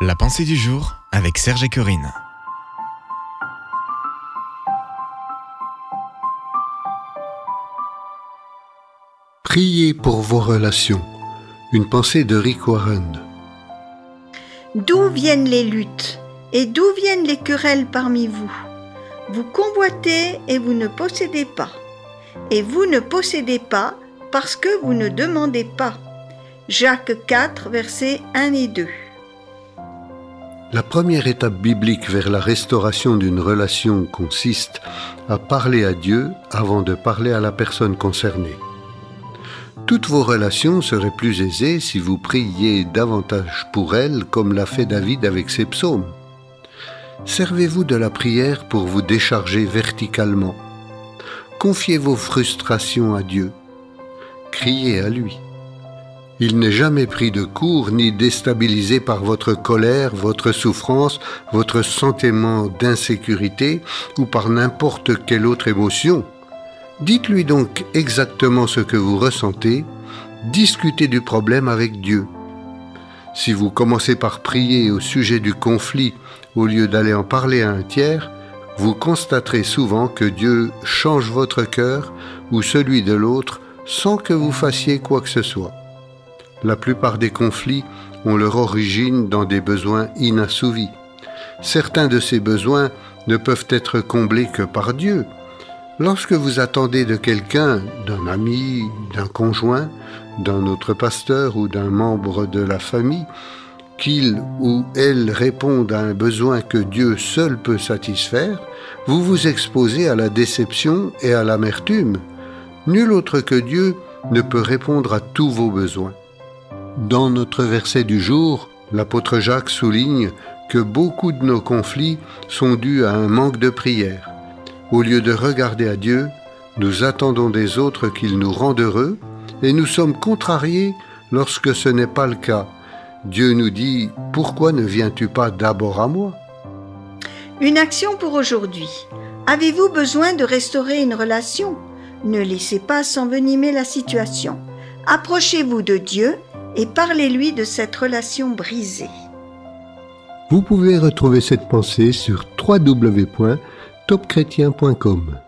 La pensée du jour avec Serge et Corinne. Priez pour vos relations. Une pensée de Rick Warren. D'où viennent les luttes et d'où viennent les querelles parmi vous? Vous convoitez et vous ne possédez pas. Et vous ne possédez pas parce que vous ne demandez pas. Jacques 4, versets 1 et 2. La première étape biblique vers la restauration d'une relation consiste à parler à Dieu avant de parler à la personne concernée. Toutes vos relations seraient plus aisées si vous priez davantage pour elles comme l'a fait David avec ses psaumes. Servez-vous de la prière pour vous décharger verticalement. Confiez vos frustrations à Dieu. Criez à lui. Il n'est jamais pris de court ni déstabilisé par votre colère, votre souffrance, votre sentiment d'insécurité ou par n'importe quelle autre émotion. Dites-lui donc exactement ce que vous ressentez, discutez du problème avec Dieu. Si vous commencez par prier au sujet du conflit au lieu d'aller en parler à un tiers, vous constaterez souvent que Dieu change votre cœur ou celui de l'autre sans que vous fassiez quoi que ce soit. La plupart des conflits ont leur origine dans des besoins inassouvis. Certains de ces besoins ne peuvent être comblés que par Dieu. Lorsque vous attendez de quelqu'un, d'un ami, d'un conjoint, d'un autre pasteur ou d'un membre de la famille, qu'il ou elle réponde à un besoin que Dieu seul peut satisfaire, vous vous exposez à la déception et à l'amertume. Nul autre que Dieu ne peut répondre à tous vos besoins. Dans notre verset du jour, l'apôtre Jacques souligne que beaucoup de nos conflits sont dus à un manque de prière. Au lieu de regarder à Dieu, nous attendons des autres qu'ils nous rendent heureux et nous sommes contrariés lorsque ce n'est pas le cas. Dieu nous dit, pourquoi ne viens-tu pas d'abord à moi? Une action pour aujourd'hui. Avez-vous besoin de restaurer une relation? Ne laissez pas s'envenimer la situation. Approchez-vous de Dieu et parlez-lui de cette relation brisée. Vous pouvez retrouver cette pensée sur www.topchrétien.com.